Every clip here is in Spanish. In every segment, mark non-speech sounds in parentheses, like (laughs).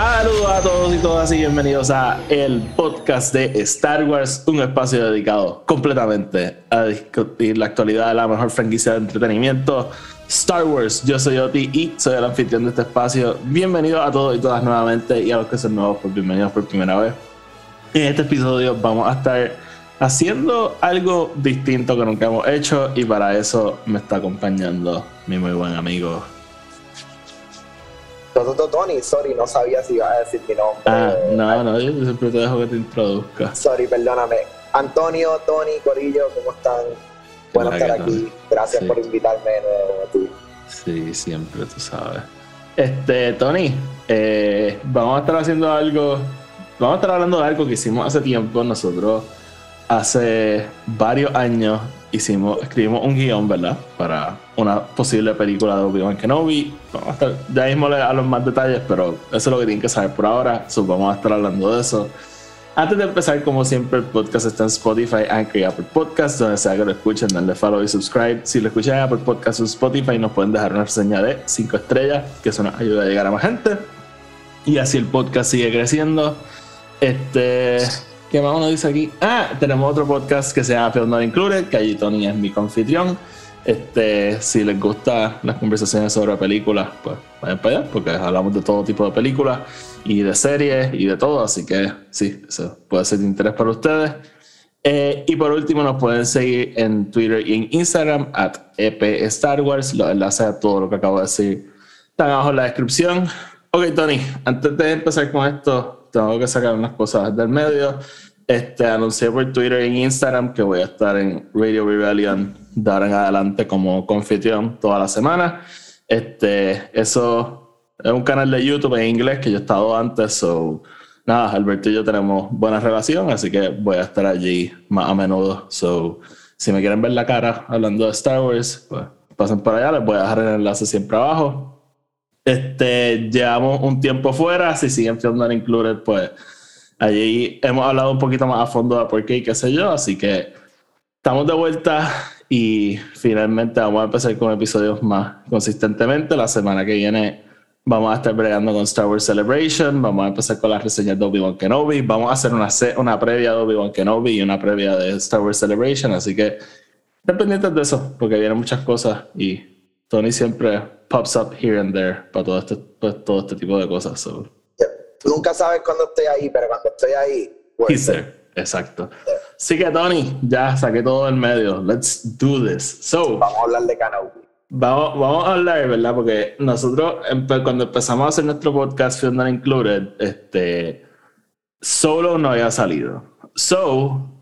Saludos a todos y todas y bienvenidos a el podcast de Star Wars, un espacio dedicado completamente a discutir la actualidad de la mejor franquicia de entretenimiento, Star Wars. Yo soy Oti y soy el anfitrión de este espacio. Bienvenidos a todos y todas nuevamente y a los que son nuevos, pues bienvenidos por primera vez. En este episodio vamos a estar haciendo algo distinto que nunca hemos hecho y para eso me está acompañando mi muy buen amigo Toto Tony, sorry, no sabía si iba a decir mi nombre. Ah, no, no, yo siempre te dejo que te introduzca. Sorry, perdóname. Antonio, Tony, Corillo, ¿cómo están? Bueno estar ¿qué aquí. Gracias Sí. por invitarme de nuevo a ti. Sí, siempre, tú sabes. Este, Tony, eh, vamos a estar haciendo algo, vamos a estar hablando de algo que hicimos hace tiempo. Nosotros, hace varios años, hicimos, escribimos un guion, ¿verdad? Para una posible película de Obi-Wan Kenobi. Vamos a estar, ya mismo a los más detalles, pero eso es lo que tienen que saber por ahora. So, vamos a estar hablando de eso. Antes de empezar, como siempre, el podcast está en Spotify, Anchor y Apple Podcasts, donde sea que lo escuchen, denle follow y subscribe. Si lo escuchan en Apple Podcasts o Spotify, nos pueden dejar una reseña de 5 estrellas, que eso nos ayuda a llegar a más gente. Y así el podcast sigue creciendo. Este, ¿qué más uno dice aquí? Ah, tenemos otro podcast que se llama Film Not Included, que allí Tony es mi confitrión. Este, si les gustan las conversaciones sobre películas, pues vayan para allá, porque hablamos de todo tipo de películas y de series y de todo, así que sí, eso puede ser de interés para ustedes. Eh, y por último, nos pueden seguir en Twitter y en Instagram, at EP Star Wars. Los enlaces a todo lo que acabo de decir están abajo en la descripción. Ok, Tony, antes de empezar con esto, tengo que sacar unas cosas del medio. Este, anuncié por Twitter y Instagram que voy a estar en Radio Rebellion de ahora en adelante como confitrión toda la semana. Este, eso es un canal de YouTube en inglés que yo he estado antes, so nada, Alberto y yo tenemos buena relación, así que voy a estar allí más a menudo. So, si me quieren ver la cara hablando de Star Wars, pues pasen por allá, les voy a dejar el enlace siempre abajo. Este, llevamos un tiempo fuera, si siguen Film Not Included, pues allí hemos hablado un poquito más a fondo de por qué y qué sé yo, así que estamos de vuelta y finalmente vamos a empezar con episodios más consistentemente. La semana que viene vamos a estar bregando con Star Wars Celebration, vamos a empezar con las reseñas de Obi-Wan Kenobi, vamos a hacer una, una previa de Obi-Wan Kenobi y una previa de Star Wars Celebration, así que estén pendientes de eso, porque vienen muchas cosas y Tony siempre pops up here and there para todo este, pues, todo este tipo de cosas. So. Tú nunca sabes cuándo estoy ahí, pero cuando estoy ahí, He's there. Exacto. Así que Tony, ya saqué todo del medio. Let's do this. So, vamos a hablar de Kenobi. vamos, vamos a hablar, ¿verdad? Porque nosotros, empe- cuando empezamos a hacer nuestro podcast, Film Not Included, este, solo no había salido. So,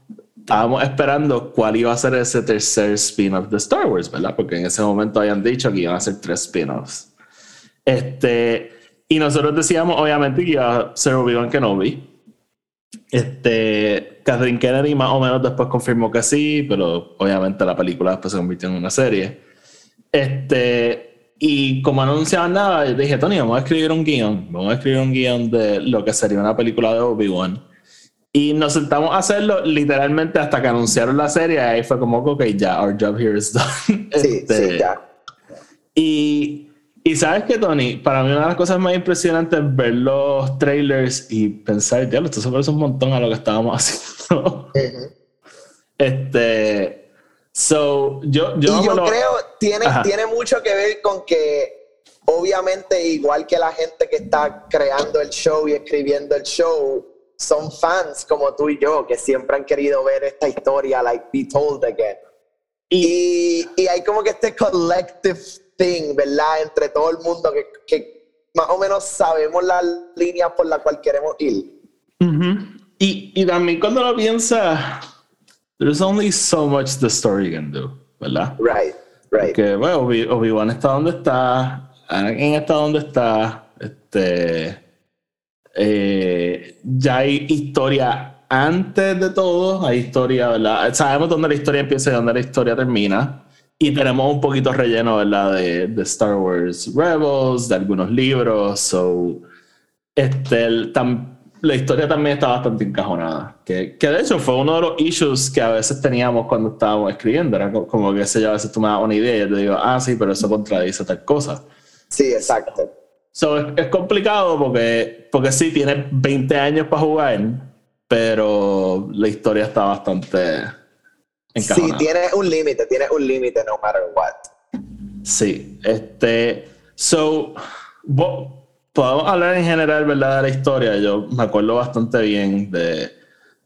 estábamos esperando cuál iba a ser ese tercer spin-off de Star Wars, ¿verdad? Porque en ese momento habían dicho que iban a ser tres spin-offs. Este, y nosotros decíamos, obviamente, que iba a ser Obi-Wan Kenobi. Este, Kathleen Kennedy más o menos después confirmó que sí, pero obviamente la película después se convirtió en una serie. Este, y como no anunciaban nada, dije, Tony, vamos a escribir un guion. Vamos a escribir un guion de lo que sería una película de Obi-Wan. Y nos sentamos a hacerlo literalmente hasta que anunciaron la serie. Ahí fue como, ok, ya, our job here is done. Sí, (laughs) Este, sí, ya. y, y sabes que, Tony, para mí una de las cosas más impresionantes es ver los trailers y pensar, ya, esto se parece un montón a lo que estábamos (laughs) haciendo. Este. So, yo, yo, y yo lo- creo tiene Ajá. tiene mucho que ver con que obviamente igual que la gente que está creando el show y escribiendo el show son fans como tú y yo que siempre han querido ver esta historia like be told again. Y, y hay como que este collective thing verdad entre todo el mundo que, que más o menos sabemos las líneas por las cuales queremos ir. Y, y también cuando lo piensas, there's only so much the story can do, ¿verdad? right right. Que bueno, Obi- Obi-Wan está donde está, Anakin está donde está, este, eh, ya hay historia antes de todo, hay historia, ¿verdad? Sabemos dónde la historia empieza y dónde la historia termina. Y tenemos un poquito relleno, ¿verdad? De, de Star Wars Rebels, de algunos libros. So, este, el, tam, la historia también está bastante encajonada. Que, que, de hecho fue uno de los issues que a veces teníamos cuando estábamos escribiendo. Era como que sé yo, a veces tú me das una idea y yo te digo, ah, sí, pero eso contradice tal cosa. Sí, exacto. So, es, es, complicado porque, porque sí, tiene 20 años para jugar, pero la historia está bastante encajonada. Sí, tiene un límite, tiene un límite no matter what. Sí, este. So, podemos hablar en general, ¿verdad? De la historia. Yo me acuerdo bastante bien de,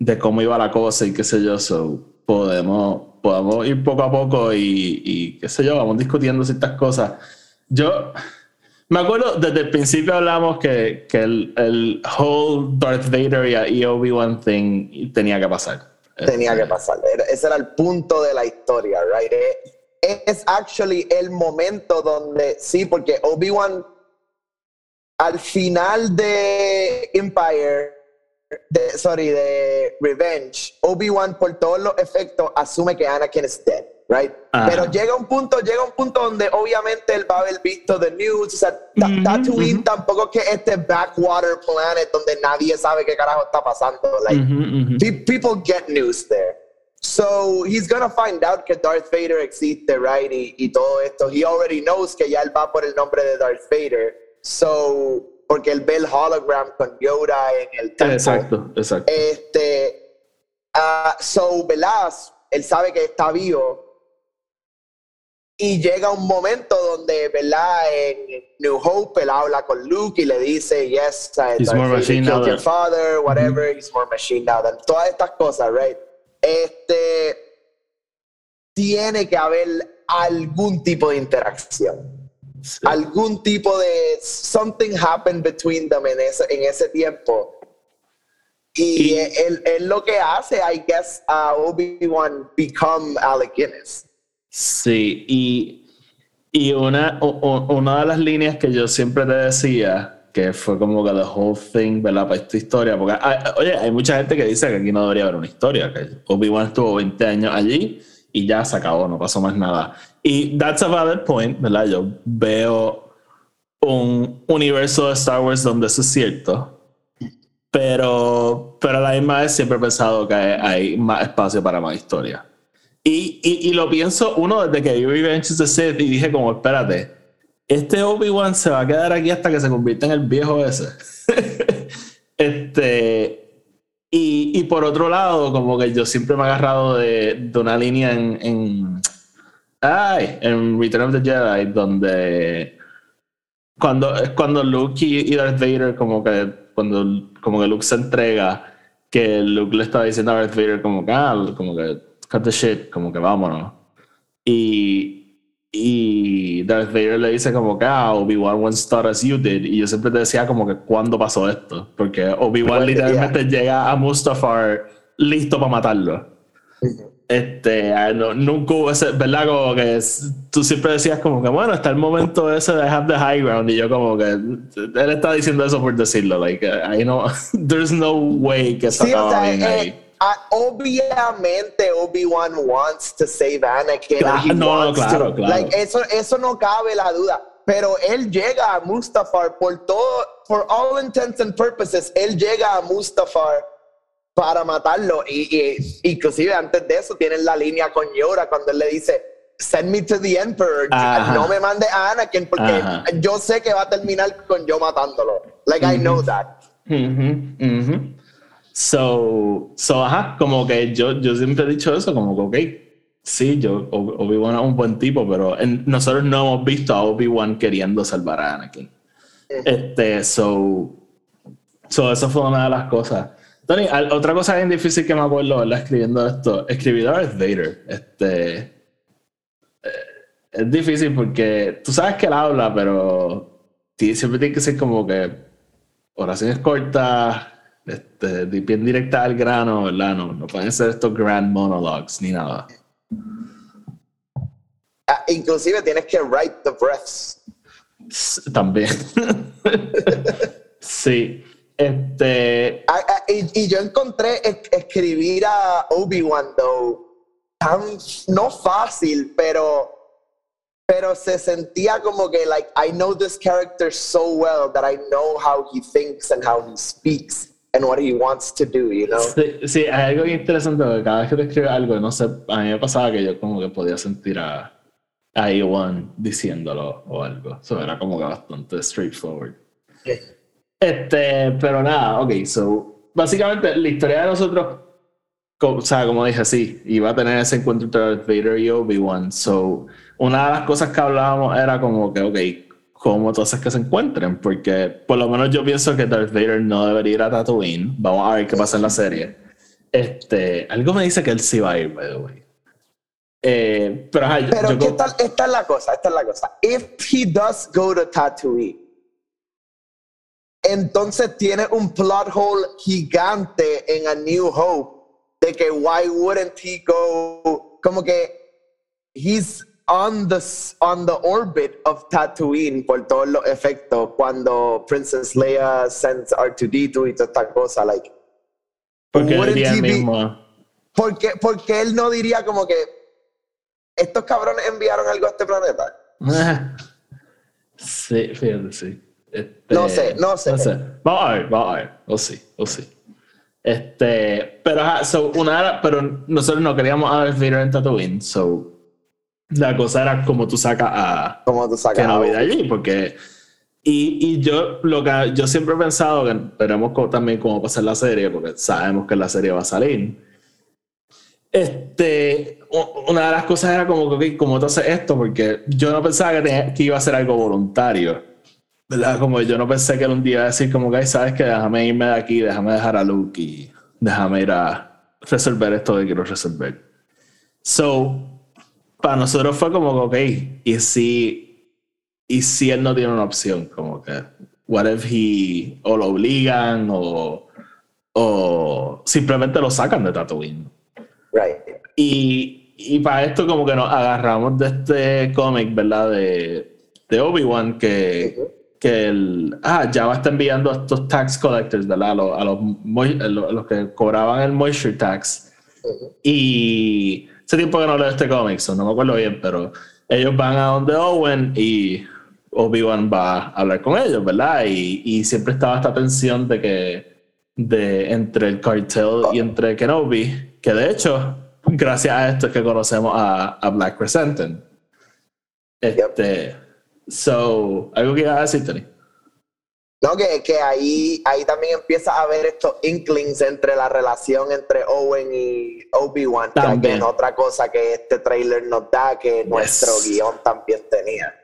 de cómo iba la cosa y qué sé yo. So, podemos, podemos ir poco a poco y, y qué sé yo, vamos discutiendo ciertas cosas. Yo me acuerdo, desde el principio hablamos que, que el, el, whole Darth Vader y Obi-Wan thing tenía que pasar. Tenía que pasar. Ese era el punto de la historia, right? Es actually el momento donde, sí, porque Obi-Wan al final de Empire, de, sorry, de Revenge, Obi-Wan por todos los efectos asume que Anakin es dead. Right? Pero llega un punto, llega un punto donde obviamente él va a haber visto the news, o sea, mm -hmm, Tatooine mm -hmm. tampoco que este backwater planet donde nadie sabe qué carajo está pasando. Like, mm -hmm, people get news there. So he's gonna find out que Darth Vader existe, right? Y, y, todo esto. He already knows que ya él va por el nombre de Darth Vader. So, porque él ve el hologram con Yoda en el templo. Exacto, exacto. Este, uh, so, Velas, él sabe que está vivo y llega un momento donde, ¿verdad? En New Hope, él habla con Luke y le dice, yes, he's more machine now your father, whatever, mm -hmm. he's more machine now than. Todas estas cosas, right? Este, tiene que haber algún tipo de interacción. Sí. Algún tipo de something happened between them en ese, en ese tiempo. Y, y él, él, lo que hace, I guess, uh, Obi-Wan become Alec Guinness. Sí, y, y una, o, una de las líneas que yo siempre te decía, que fue como que the whole thing, ¿verdad? Para esta historia, porque, hay, oye, hay mucha gente que dice que aquí no debería haber una historia, que Obi-Wan estuvo 20 años allí y ya se acabó, no pasó más nada. Y that's a valid point, ¿verdad? Yo veo un universo de Star Wars donde eso es cierto, pero, pero a la misma vez siempre he pensado que hay, hay más espacio para más historia. Y, y, lo pienso, uno, desde que vi Revenge of the Sith y dije como, espérate, este Obi-Wan se va a quedar aquí hasta que se convierta en el viejo ese. (laughs) este, y, y, por otro lado, como que yo siempre me he agarrado de, de una línea en, en, ay, en Return of the Jedi, donde cuando, cuando Luke y, Darth Vader como que, cuando como que Luke se entrega, que Luke le estaba diciendo a Darth Vader como que, ah, como que cut the shit, como que vámonos. Y, y Darth Vader le dice como que, ah, Obi-Wan once thought as you did. Y yo siempre te decía como que, ¿cuándo pasó esto? Porque Obi-Wan literalmente yeah. llega a Mustafar listo para matarlo. Este, no, nunca hubo ese, ¿verdad? Como que es, tú siempre decías como que, bueno, está el momento ese de have the high ground. Y yo como que, él está diciendo eso por decirlo. Like, I know, (laughs) there's no way que se sí, o sea, bien eh, ahí. Uh, obviamente Obi-Wan wants to save Anakin. Claro, no, claro, to, claro. Like, eso, eso no cabe la duda. Pero él llega a Mustafar por todo, for all intents and purposes, él llega a Mustafar para matarlo. Y, y inclusive antes de eso tienen la línea con Yoda cuando él le dice, send me to the Emperor. Ajá. No me mande a Anakin porque Ajá. yo sé que va a terminar con yo matándolo. Like, mm -hmm. I know that. Mm -hmm. Mm -hmm. So, so, ajá, como que yo, yo siempre he dicho eso, como que, ok, sí, yo, Obi-Wan es un buen tipo, pero en, nosotros no hemos visto a Obi-Wan queriendo salvar a Anakin. Este, so, so, eso fue una de las cosas. Tony, otra cosa bien difícil que me acuerdo, ¿verdad? Escribiendo esto, escribir Darth Vader, este, eh, es difícil porque tú sabes que él habla, pero siempre tiene que ser como que oraciones cortas, este, bien directa al grano, ¿verdad? No, no pueden ser estos grand monologues ni nada. Ah, inclusive tienes que write the breaths. También. sí. Este. Ah, ah, y, y yo encontré es- escribir a Obi-Wan, though, tan, no fácil, pero, pero se sentía como que, like, I know this character so well that I know how he thinks and how he speaks and what he wants to do, you know? Sí, sí, hay algo interesante porque cada vez que te escribe algo, no sé, a mí me pasaba que yo como que podía sentir a, a Iwan diciéndolo o algo. Eso era como que bastante straightforward. Este, pero nada, ok, so, básicamente la historia de nosotros, co- o sea, como dije, sí, iba a tener ese encuentro entre Darth Vader y Obi-Wan, so, una de las cosas que hablábamos era como que, ok, ¿cómo tú haces que se encuentren? Porque por lo menos yo pienso que Darth Vader no debería ir a Tatooine, vamos a ver qué pasa en la serie. Este, algo me dice que él sí va a ir, by the way. Eh, pero ajá, yo- Pero yo ¿qué co- tal? esta es la cosa, esta es la cosa. If he does go to Tatooine, entonces tiene un plot hole gigante en A New Hope de que why wouldn't he go como que he's on the on the orbit of Tatooine por todos los efectos cuando Princess Leia sends R2D2 y toda esta cosa like porque el be- mismo. porque porque él no diría como que estos cabrones enviaron algo a este planeta (laughs) Sí, fíjate, sí. Este, No sé, no sé. Vamos a ver, vamos a ver. O sí, o sí. Este, pero so, una pero nosotros no queríamos a Darth Vader en Tatooine, so la cosa era como tú sacas a como tú sacas Kenobi de allí, porque y, y yo lo que yo siempre he pensado que veremos co- también cómo va a ser la serie, porque sabemos que la serie va a salir. Este, una de las cosas era como que, ¿cómo tú haces esto? Porque yo no pensaba que, tenía- que iba a ser algo voluntario. ¿Verdad? Como yo no pensé que un día iba a decir como que, "Ay, sabes que déjame irme de aquí, déjame dejar a Luke y déjame ir a resolver esto que quiero resolver. So, para nosotros fue como que, ok, y si, y si él no tiene una opción, como que, what if he, o lo obligan, o, o simplemente lo sacan de Tatooine. Right. Y, y para esto como que nos agarramos de este cómic, ¿verdad? De, de Obi-Wan que, Ujú. que el... Ah, Java está enviando a estos tax collectors, ¿verdad? A los, a los, a los- a que cobraban el moisture tax. Ujú. Y hace tiempo que no leo este cómic, so no me acuerdo bien, pero ellos van a donde Owen y Obi-Wan va a hablar con ellos, ¿verdad? Y, y siempre estaba esta tensión de que de entre el cartel y entre Kenobi, que de hecho, gracias a esto es que conocemos a, a Black Crescenten. Este, so, algo que iba a decir, Tony. No, que, que ahí, ahí también empieza a haber estos inklings entre la relación entre Owen y Obi-Wan, que También. es otra cosa que este trailer nos da que nuestro guion también tenía.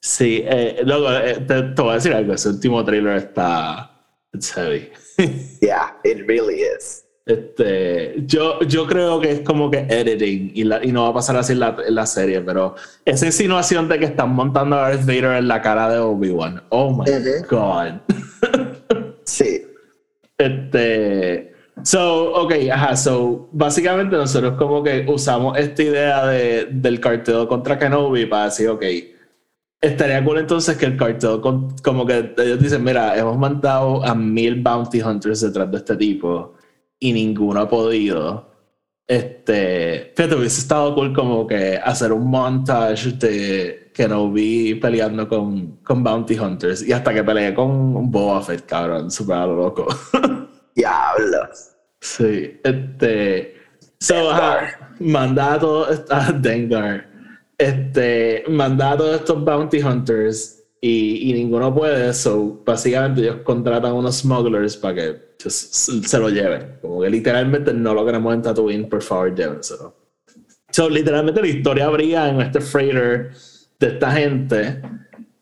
Sí, eh, luego eh, te, te voy a decir algo, ese último trailer está it's heavy. (laughs) Yeah, it really is. Este, yo, yo creo que es como que editing y, la- y no va a pasar así en la, en la serie, pero esa insinuación de que están montando a Darth Vader en la cara de Obi-Wan. Oh my god. Sí. (laughs) Este. So, ok, ajá, so, básicamente nosotros como que usamos esta idea de, del cartel contra Kenobi para decir, ok, estaría cool entonces que el cartel, con- como que ellos dicen, mira, hemos mandado a mil bounty hunters detrás de este tipo y ninguno ha podido. Este, fíjate, hubiese estado cool como que hacer un montage de Kenobi peleando con, con bounty hunters y hasta que peleé con Boba Fett, cabrón, lo loco. (laughs) Diablos. Sí, este. So, ajá, manda a todos. (laughs) A Dengar. Este. Manda a todos estos bounty hunters y, y ninguno puede. So, básicamente ellos contratan unos smugglers para que just se lo lleven. Como que literalmente no lo queremos en Tatooine, por favor, llévenselo. So, literalmente la historia habría en este freighter de esta gente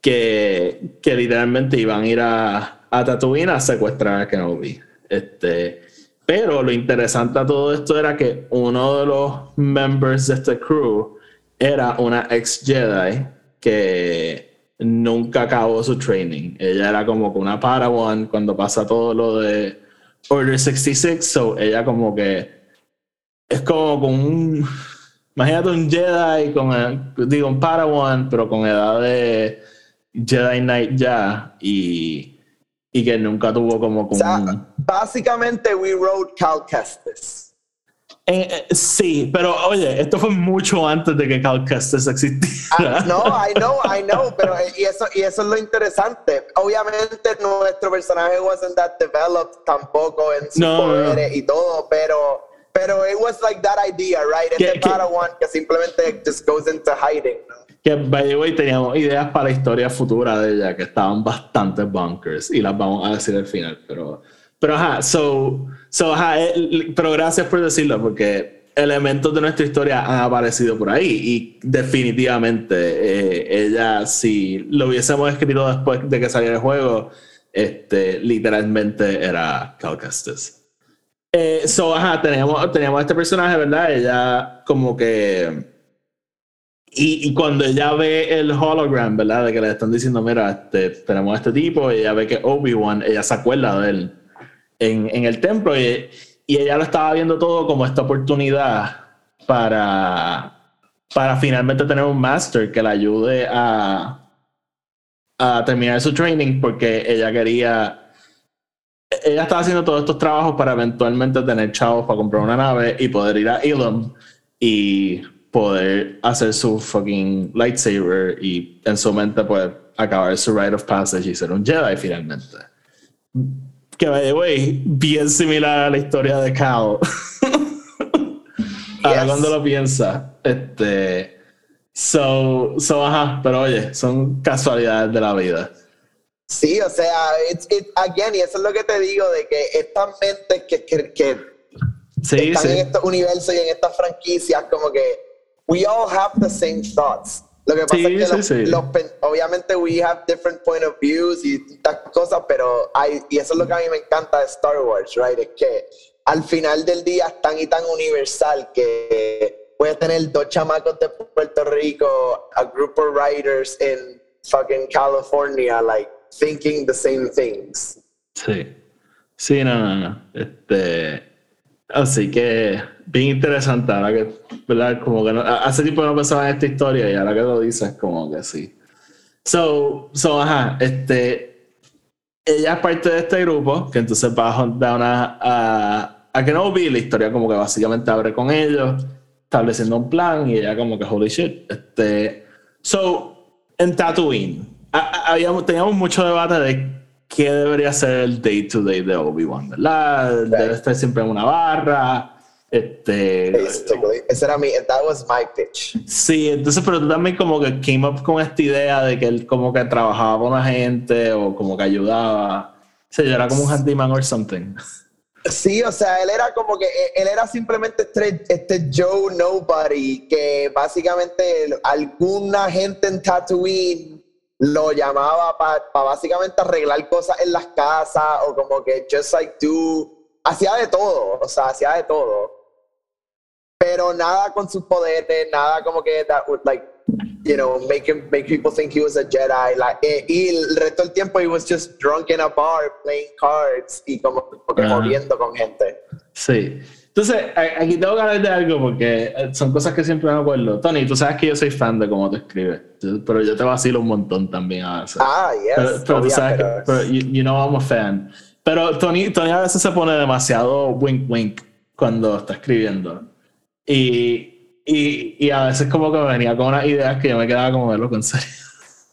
que, que literalmente iban a ir a, a Tatooine a secuestrar a Kenobi. Este, pero lo interesante a todo esto era que uno de los members de este crew era una ex Jedi que nunca acabó su training. Ella era como una Padawan cuando pasa todo lo de Order 66, so ella como que es como con un imagínate un Jedi con digo un Padawan pero con edad de Jedi Knight ya y y que nunca tuvo como, O como sea, un- básicamente we wrote Cal Kestis. Eh, eh, sí, pero oye, esto fue mucho antes de que Cal Kestis existiera. Ah, no, (laughs) I know, I know, pero eh, y eso, y eso es lo interesante. Obviamente nuestro personaje wasn't that developed tampoco en sus No, no, no. poderes y todo, pero pero it was like that idea, right? Que- Este que- Padawan que simplemente just goes into hiding. ¿no? Que, by the way, teníamos ideas para la historia futura de ella que estaban bastante bunkers y las vamos a decir al final, pero, pero ajá, so, so, ajá, eh, pero gracias por decirlo porque elementos de nuestra historia han aparecido por ahí y definitivamente eh, ella, si lo hubiésemos escrito después de que saliera el juego, este, literalmente era Cal Kestis. Eh, so, ajá, teníamos, teníamos este personaje, ¿verdad? Ella como que... Y, y cuando ella ve el hologram, ¿verdad? De que le están diciendo, mira, este, tenemos a este tipo, y ella ve que Obi-Wan, ella se acuerda de él en, en el templo, y, y ella lo estaba viendo todo como esta oportunidad para, para finalmente tener un master que la ayude a, a terminar su training, porque ella quería ella estaba haciendo todos estos trabajos para eventualmente tener chavos para comprar una nave y poder ir a Elam y poder hacer su fucking lightsaber y en su mente pues acabar su rite of passage y ser un Jedi finalmente. Que by the way, bien similar a la historia de Cal. (laughs) Ahora Yes. cuando lo piensa, este so, so ajá, pero oye, son casualidades de la vida. Sí, o sea, it's, it, again, y eso es lo que te digo, de que estas mentes que, que, que Sí, están sí. en estos universos y en estas franquicias, como que we all have the same thoughts. Lo que pasa Sí, es que sí, los, sí. los pen- obviamente we have different point of views y estas cosas, pero hay, y eso es lo que a mí me encanta de Star Wars, right? Es que al final del día es tan y tan universal que puedes tener dos chamacos de Puerto Rico, a group of writers in fucking California, like thinking the same things. Sí. Sí, no, no, no. Este. Así que, bien interesante. Ahora que, ¿verdad? Como que no- hace tiempo no pensaba en esta historia y ahora que lo dices, como que sí. So, so ajá, este. Ella es parte de este grupo, que entonces va a dar una. A, a Kenobi, la historia como que básicamente abre con ellos, estableciendo un plan y ella como que, holy shit. Este. So, en Tatooine, a- a- habíamos, teníamos mucho debate de qué debería ser el day to day de Obi-Wan, ¿verdad? Debe estar siempre en una barra. Este, Basically. Ese era mi, that was my pitch. sí, entonces, pero tú también como que came up con esta idea de que él como que trabajaba con la gente o como que ayudaba. O sea, yo era como un handyman or something. Sí, o sea, él era como que, eh, él era simplemente este, este Joe Nobody, que básicamente alguna gente en Tatooine lo llamaba para básicamente arreglar cosas en las casas o como que just like do, hacía de todo, o sea, hacía de todo. Nada con sus poderes, nada como que that would like, you know, make him, make people think he was a Jedi. Like, eh, y el resto del tiempo he was just drunk in a bar playing cards y como, como que Ajá. jodiendo con gente. Sí. Entonces, aquí tengo que hablar de algo porque eh, son cosas que siempre me acuerdo. Tony, tú sabes que yo soy fan de cómo te escribes, pero yo te vacilo un montón también a veces. Ah, yes. pero, pero tú sabes que, pero you, you know I'm a fan. Pero Tony, Tony a veces se pone demasiado wink wink cuando está escribiendo. Y, y, y a veces como que me venía con unas ideas que yo me quedaba como verlo con serio.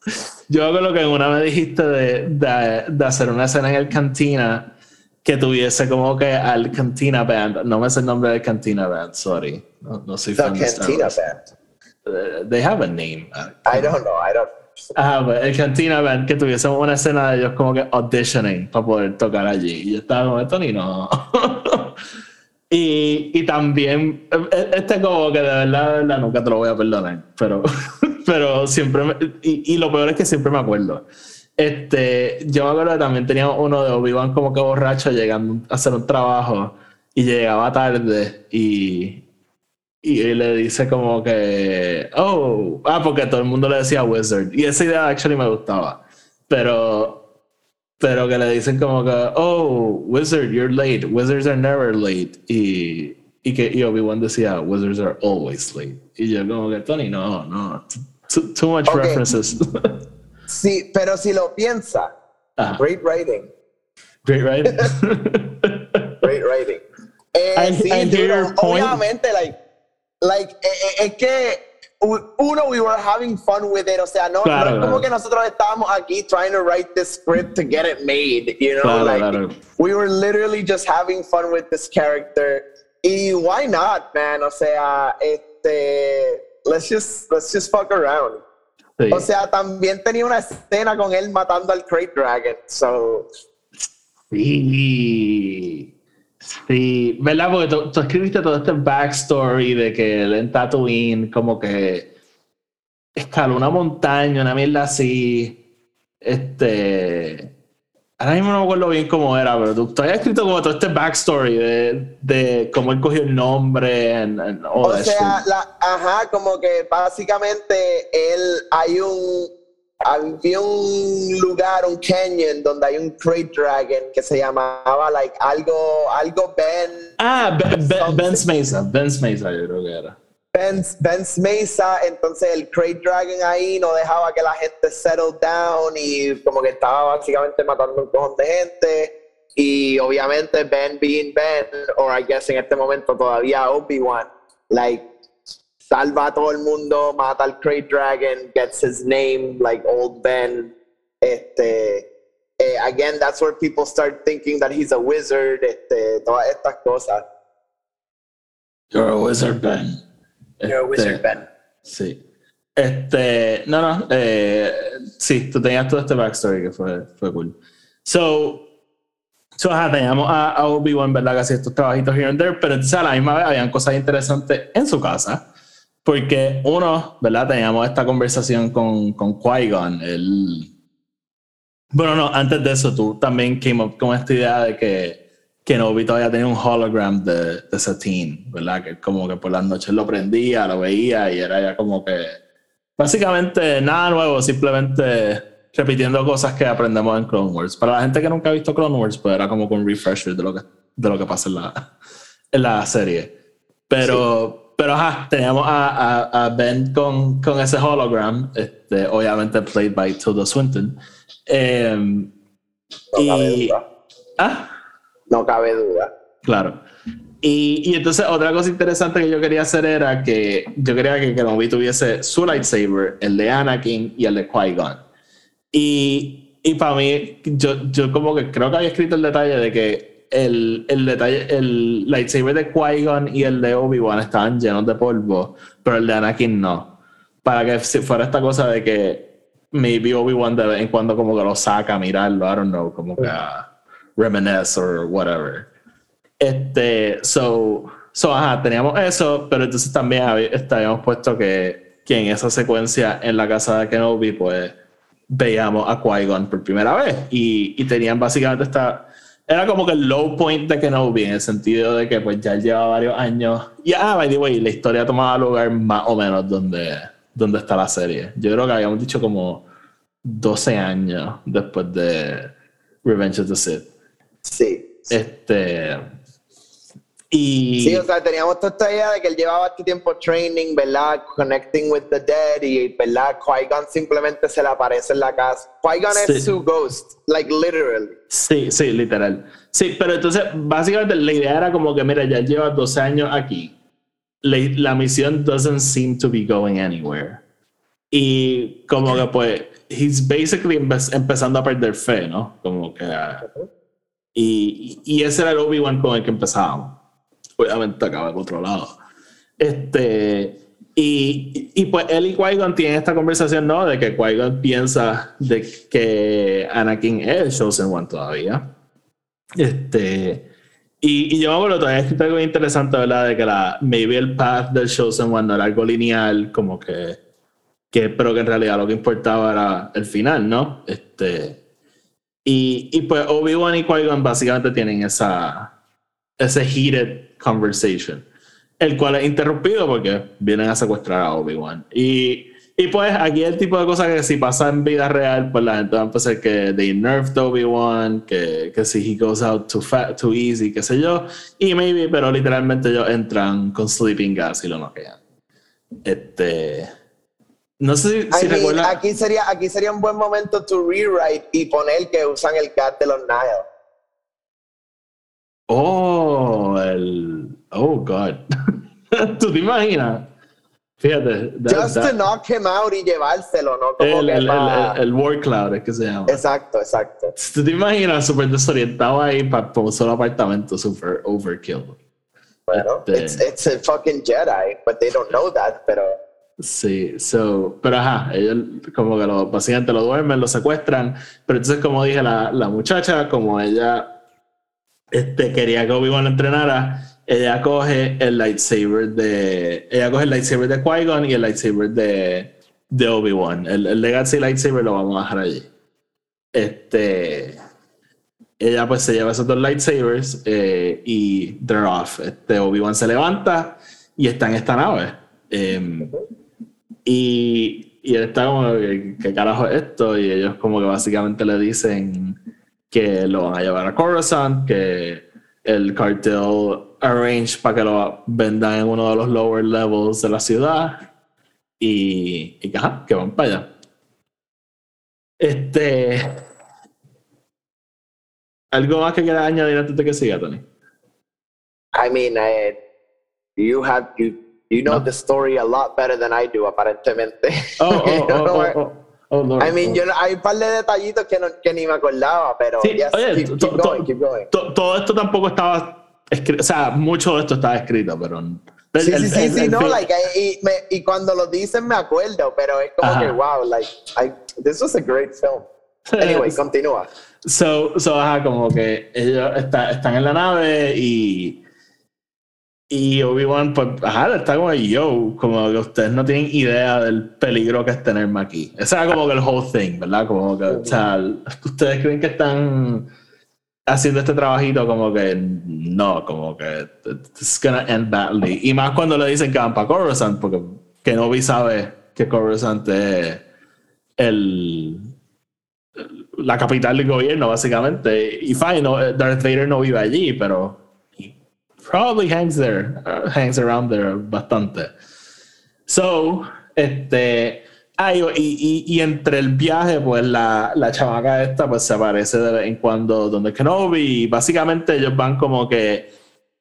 (laughs) Yo creo que lo que en una me dijiste de, de, de hacer una escena en el cantina que tuviese como que al Cantina Band. No me sé el nombre del Cantina Band, sorry. No, no soy The fan Cantina. Band. Uh, they have a name. Uh, I don't know, I don't Ajá, pues, el Cantina Band, que tuviésemos una escena de ellos como que auditioning para poder tocar allí. Y yo estaba como, Tony, no. (laughs) y, y también, eh, este como que de verdad, de verdad, nunca te lo voy a perdonar. Pero, (laughs) pero siempre, me- y, y lo peor es que siempre me acuerdo. Este, yo me acuerdo que también tenía uno de Obi-Wan como que borracho llegando a hacer un trabajo y llegaba tarde y, y él le dice como que, oh, ah, porque todo el mundo le decía Wizard. Y esa idea actually me gustaba. Pero, pero que le dicen como que, oh, Wizard, you're late. Wizards are never late. Y, y que y Obi-Wan decía, Wizards are always late. Y yo como que, Tony, no, no. Too, too much references. (laughs) Sí, pero si lo piensa, Ajá. great writing. Great writing. (laughs) (laughs) Great writing. Eh, I- sí, I dude, obviamente, like, like, eh, eh, es que uno, we were having fun with it, o sea, no, Claro, no es como claro. que nosotros estábamos aquí trying to write this script to get it made, you know, Claro, like, we were literally just having fun with this character. Y why not, man? O sea, este, let's just, let's just fuck around. Sí. O sea, también tenía una escena con él matando al Crate Dragon, so, Sí. Sí, ¿verdad? Porque tú, tú escribiste todo este backstory de que él en Tatooine como que escaló una montaña, una mierda así. Este. Ahora mismo no me acuerdo bien cómo era, pero tú, tú habías escrito como todo este backstory de, de cómo él cogió el nombre and, and all O that sea, la, ajá, como que básicamente él hay un había un lugar, un canyon donde hay un crate dragon que se llamaba like algo algo Ben Ah, Ben, ben. Ben's Mesa. Ben's Mesa, yo creo que era. Ben's, Ben's Mesa, entonces el crate dragon ahí no dejaba que la gente settle down y como que estaba básicamente matando un cojón de gente y obviamente Ben being Ben, or I guess en este momento todavía Obi-Wan, like salva a todo el mundo, mata al crate dragon, gets his name like old Ben, este eh, again that's where people start thinking that he's a wizard, este, todas estas cosas. You're a wizard, Ben. You're a wizard, Este, Ben. Sí. Este, no, no, eh, sí, tú tenías todo este backstory que fue, fue cool. So, so ajá, teníamos a, a Obi-Wan, ¿verdad? Que hacía estos trabajitos here and there, pero entonces a la misma vez habían cosas interesantes en su casa, porque uno, ¿verdad? Teníamos esta conversación con, con Qui-Gon, el... Bueno, no, antes de eso, tú también came up con esta idea de que Kenobi todavía tenía un hologram de, de Satine, ¿verdad? Que como que por las noches lo prendía, lo veía y era ya como que básicamente nada nuevo, simplemente repitiendo cosas que aprendemos en Clone Wars. Para la gente que nunca ha visto Clone Wars, pues era como que un refresher de lo que, de lo que pasa en la, en la serie. Pero, pero ajá, teníamos a, a, a Ben con, con ese hologram, este, obviamente played by Tilda Swinton. Em, No cabe duda. ah, No cabe duda. Claro. Y, y entonces otra cosa interesante que yo quería hacer era que yo quería que Kenobi tuviese su lightsaber, el de Anakin y el de Qui-Gon. Y, y para mí, yo, yo como que creo que había escrito el detalle de que el, el detalle, el lightsaber de Qui-Gon y el de Obi-Wan estaban llenos de polvo, pero el de Anakin no. Para que fuera esta cosa de que maybe Obi-Wan de vez en cuando como que lo saca a mirarlo, I don't know, como que reminisce or whatever. Este, so, so, ajá, teníamos eso, pero entonces también este, habíamos puesto que, que en esa secuencia en la casa de Kenobi, pues veíamos a Qui-Gon por primera vez y, y tenían básicamente esta. Era como que el low point de Kenobi en el sentido de que pues ya él lleva varios años. Y ah, by the way, la historia tomaba lugar más o menos donde, donde está la serie. Yo creo que habíamos dicho como 12 años después de Revenge of the Sith. Sí. Este. Y. Sí, o sea, teníamos toda esta idea de que él llevaba este tiempo training, ¿verdad? Connecting with the dead y, ¿verdad? Qui-Gon simplemente se le aparece en la casa. Qui-Gon Sí. es su ghost, like literally. Sí, sí, literal. Sí, pero entonces, básicamente la idea era como que, mira, ya lleva 12 años aquí. La, la misión doesn't seem to be going anywhere. Y como que, pues, he's basically empe- empezando a perder fe, ¿no? Como que. ah, y, y ese era el Obi-Wan con el que empezábamos. Obviamente acaba por otro lado. Este. Y, y pues él y Qui-Gon tienen esta conversación, ¿no? De que Qui-Gon piensa de que Anakin es el Chosen One todavía. Este. Y, y yo me acuerdo, todavía escrito algo interesante, ¿verdad? De que la, maybe el path del Chosen One no era algo lineal, como que, que. Pero que en realidad lo que importaba era el final, ¿no? Este. Y, y pues Obi-Wan y Qui-Gon básicamente tienen esa, ese heated conversation, el cual es interrumpido porque vienen a secuestrar a Obi-Wan. Y, y pues aquí el tipo de cosas que si pasa en vida real, pues la gente va a empezar que they nerfed Obi-Wan, que, que si he goes out too, fat, too easy, qué sé yo, y maybe, pero literalmente ellos entran con sleeping gas y lo noquean. Este... No sé si, si mean, aquí, sería, aquí sería un buen momento to rewrite y poner que usan el cat de los Nile. Oh, el. Oh, God. (laughs) ¿Tú te imaginas? Fíjate. Just to knock him out y llevárselo, ¿no? Como el, que el, el, el War Cloud es que se llama. Exacto, exacto. ¿Tú te imaginas súper desorientado ahí para un solo apartamento, super overkill? Bueno, Este- it's, it's a fucking Jedi, but they don't know that, pero... Sí, so, pero ajá, ellos como que lo, básicamente lo duermen, lo secuestran, pero entonces como dije, la, la muchacha, como ella este, quería que Obi-Wan entrenara, ella coge el lightsaber de, ella coge el lightsaber de Qui-Gon y el lightsaber de, de Obi-Wan. El, el Legacy lightsaber lo vamos a dejar allí. Este, ella pues se lleva esos dos lightsabers eh, y they're off. Este, Obi-Wan se levanta y está en esta nave. Em, y, y él está como, ¿qué, qué carajo es esto? Y ellos como que básicamente le dicen que lo van a llevar a Coruscant, que el cartel arrange para que lo vendan en uno de los lower levels de la ciudad y, y que, ajá, que van para allá. Este... ¿Algo más que quieras añadir antes de que siga, Tony? I mean, I, you have you you know No. the story a lot better than I do, aparentemente. Oh, oh, (laughs) oh, oh, oh, oh, Lord. I mean, yo no- hay un par de detallitos que, no, que ni me acordaba, pero Sí, yes, oye, keep, going, keep going. To- todo esto tampoco estaba o sea, mucho de esto estaba escrito, pero... el- Sí, sí, sí, el- sí, el no, like, y, me- y cuando lo dicen me acuerdo, pero es como Ajá. que, wow, like, I, this was a great film. Anyway, (laughs) continúa. So, so, ajá, como que ellos está- están en la nave y. Y Obi-Wan, pues, ajá, está como yo, como que ustedes no tienen idea del peligro que es tenerme aquí. Ese era como que el whole thing, ¿verdad? Como que, o sea, ustedes creen que están haciendo este trabajito como que no, como que it's gonna end badly. Y más cuando le dicen que van para Coruscant, porque Kenobi sabe que Coruscant es el, la capital del gobierno, básicamente. Y fine, no, Darth Vader no vive allí, pero he probably hangs there, uh, hangs around there bastante. So, este. Ah, y, y- y entre el viaje, pues la, la chamaca esta, pues se aparece de vez en cuando donde Kenobi. Y básicamente ellos van como que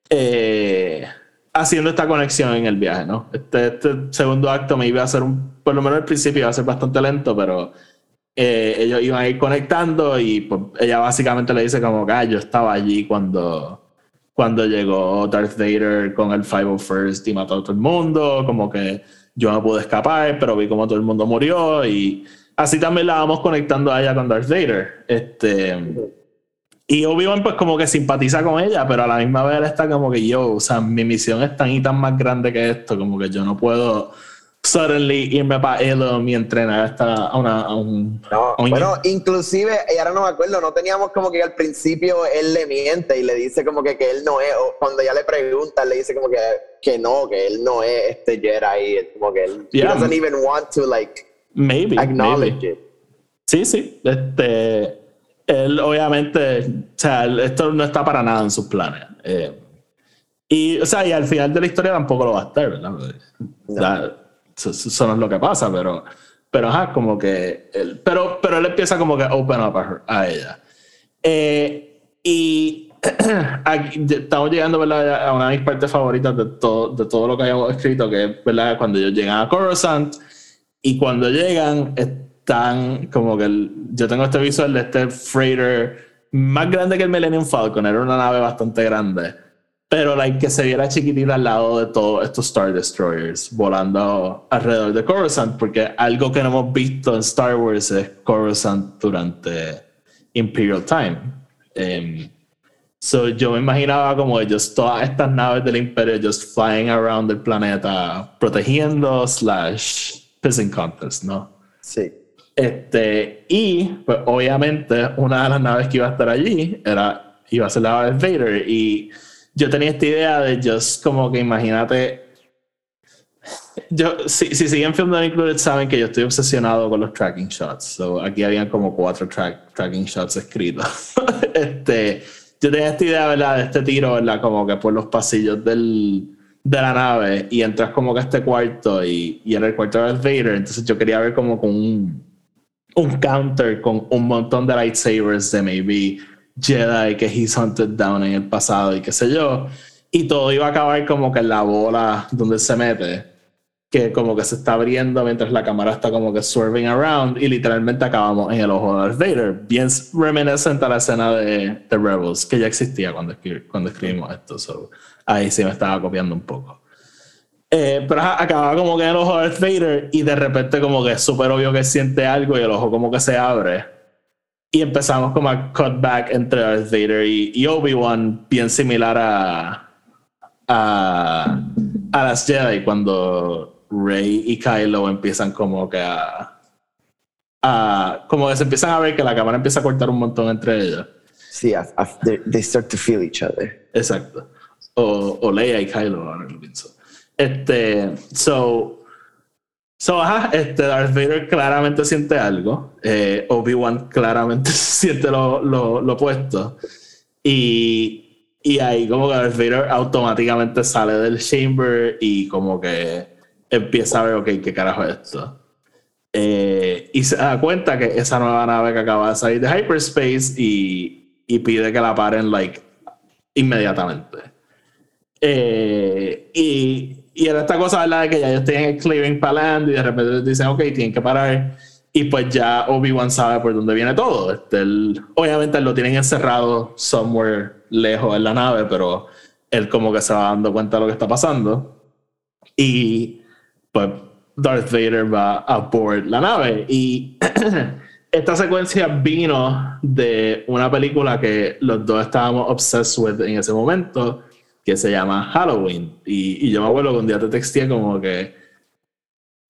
eh, haciendo esta conexión en el viaje, ¿no? Este, este segundo acto me iba a ser un, por lo menos al principio iba a ser bastante lento, pero eh, ellos iban a ir conectando y pues ella básicamente le dice como que "Ah, yo estaba allí cuando, cuando llegó Darth Vader con el 501st y mató a todo el mundo, como que yo no pude escapar, pero vi como todo el mundo murió y así también la vamos conectando a ella con Darth Vader. Este, y Obi-Wan pues como que simpatiza con ella, pero a la misma vez él está como que yo, o sea, mi misión es tan y tan más grande que esto, como que yo no puedo suddenly irme para y entrenar hasta a, una, a un... No, a un- bueno, inclusive, y ahora no me acuerdo, no teníamos como que al principio él le miente y le dice como que, que él no es, o cuando ella le pregunta, le dice como que, que no, que él no es este Jedi, como que él Yeah. he doesn't even want to like maybe, acknowledge maybe. it. Sí, sí. Este, él obviamente, o sea, esto no está para nada en sus planes. Eh, y, o sea, y al final de la historia tampoco lo va a estar, ¿verdad? O sea, eso, eso no es lo que pasa, pero, pero ajá, como que, él, pero, pero él empieza como que open up a, her- a ella. Eh, y (clears throat) aquí estamos llegando ¿verdad? a una de mis partes favoritas de todo, de todo lo que hayamos escrito, que es ¿verdad? cuando ellos llegan a Coruscant y cuando llegan están como que el- yo tengo este visual de este freighter más grande que el Millennium Falcon, era una nave bastante grande, pero like, que se viera chiquitita al lado de todos estos Star Destroyers volando alrededor de Coruscant, porque algo que no hemos visto en Star Wars es Coruscant durante Imperial Time. Em, so yo me imaginaba como ellos, todas estas naves del Imperio just flying around el planeta, protegiendo slash pissing contest, ¿no? Sí. Este, y pues obviamente una de las naves que iba a estar allí era, iba a ser la nave de Vader. Y yo tenía esta idea de just como que imagínate. Yo, si, si siguen Film Not Included, saben que yo estoy obsesionado con los tracking shots. So, aquí habían como cuatro track, tracking shots escritos. (laughs) este, yo tenía esta idea, ¿verdad? De este tiro, ¿verdad? Como que por los pasillos del, de la nave y entras como que a este cuarto y, y era el cuarto de Vader. Entonces yo quería ver como con un, un counter con un montón de lightsabers de maybe Jedi que he's hunted down en el pasado y qué sé yo. Y todo iba a acabar como que en la bola donde se mete, que como que se está abriendo mientras la cámara está como que swerving around y literalmente acabamos en el ojo de Darth Vader. Bien reminiscente a la escena de The Rebels, que ya existía cuando, cuando escribimos esto. So, ahí sí me estaba copiando un poco. Eh, pero acababa como que en el ojo de Darth Vader y de repente como que es súper obvio que siente algo y el ojo como que se abre. Y empezamos como a cut back entre Darth Vader y, Obi-Wan, bien similar a, a, a las Jedi cuando Rey y Kylo empiezan como que a, a, como que se empiezan a ver que la cámara empieza a cortar un montón entre ellos. Sí, they start to feel each other. Exacto. O, o Leia y Kylo, ahora lo pienso. Este, so, so ajá, este, Darth Vader claramente siente algo. Eh, Obi-Wan claramente (laughs) siente lo, lo, lo, opuesto. Y, y ahí como que Darth Vader automáticamente sale del chamber y como que empieza a ver, ok, ¿qué carajo es esto? Eh, y se da cuenta que esa nueva nave que acaba de salir de hyperspace y, y pide que la paren, like, inmediatamente. Eh, y y era esta cosa, ¿verdad? Que ya ellos tienen el clearing para land y de repente dicen, ok, tienen que parar. Y pues ya Obi-Wan sabe por dónde viene todo. Este, obviamente lo tienen encerrado somewhere lejos en la nave, pero él como que se va dando cuenta de lo que está pasando. Y pues Darth Vader va a board la nave. Y (clears throat) esta secuencia vino de una película que los dos estábamos obsessed with en ese momento que se llama Halloween. Y, yo me acuerdo que un día te texté como que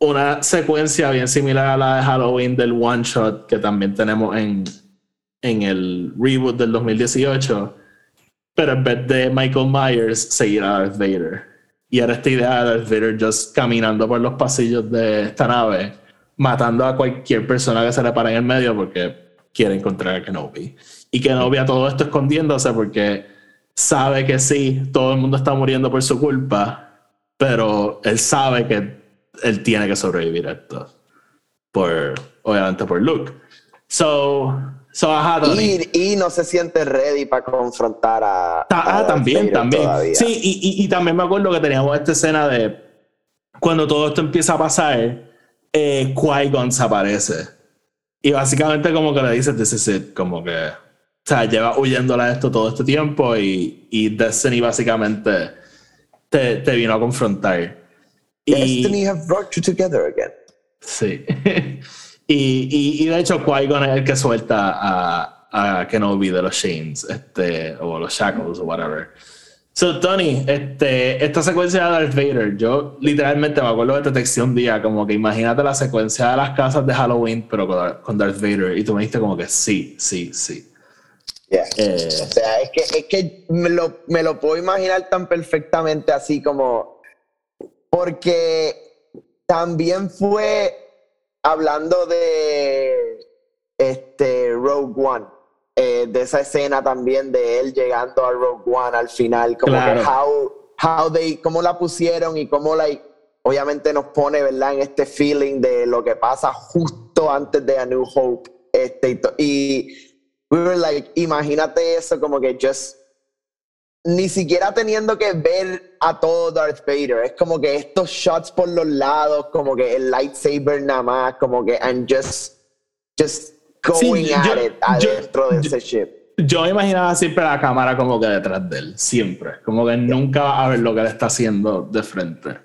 una secuencia bien similar a la de Halloween del one shot que también tenemos en, en el reboot del 2018, pero en vez de Michael Myers, seguir a Darth Vader. Y era esta idea de Darth Vader just caminando por los pasillos de esta nave, matando a cualquier persona que se le para en el medio porque quiere encontrar a Kenobi. Y Kenobi a todo esto escondiéndose porque sabe que sí, todo el mundo está muriendo por su culpa, pero él sabe que él tiene que sobrevivir a esto. Por, obviamente por Luke. So, so ajá, y, y, no se siente ready para confrontar a. Ah, también, también. Sí, y, y, también me acuerdo que teníamos esta escena de cuando todo esto empieza a pasar, eh, Qui-Gon se aparece. Y básicamente, como que le dice, This is it, como que sea, lleva huyéndola de esto todo este tiempo y, y Destiny básicamente te, te, vino a confrontar. Destiny have brought you together again. Sí. (laughs) y, y, y, de hecho, Qui-Gon es el que suelta a, a Kenobi de los Chains, este, o los Shackles, o whatever. So, Tony, este, esta secuencia de Darth Vader, yo literalmente me acuerdo de detección un día, como que imagínate la secuencia de las casas de Halloween, pero con, con Darth Vader, y tú me dijiste como que sí, sí, sí. Eh, o sea, es que, es que me, lo, me lo puedo imaginar tan perfectamente así como. Porque también fue hablando de este Rogue One. Eh, de esa escena también de él llegando a Rogue One al final, como que how, how they, cómo la pusieron y cómo la, obviamente nos pone, ¿verdad? En este feeling de lo que pasa justo antes de A New Hope. Este, y we were like, imagínate eso como que just ni siquiera teniendo que ver a todo Darth Vader. Es como que estos shots por los lados, como que el lightsaber nada más, como que and just, just going at it adentro de ese ship. Yo me imaginaba siempre la cámara como que detrás de él, siempre. Como que nunca va a ver lo que él está haciendo de frente.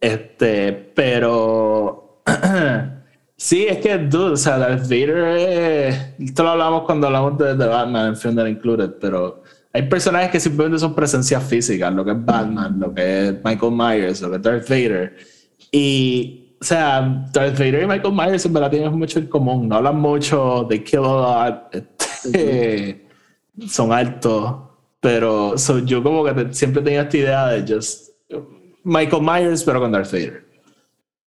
Este, pero (clears throat) Sí, es que, dude, o sea, Darth Vader Esto lo hablamos cuando hablamos de, Batman en Film Included, pero hay personajes que simplemente son presencias físicas, lo que es Batman, lo que es Michael Myers, lo que es Darth Vader. Y, o sea, Darth Vader y Michael Myers en verdad tienen mucho en común. No hablan mucho, de kill a lot, este, son altos, pero yo como que siempre tenía esta idea de just Michael Myers, pero con Darth Vader.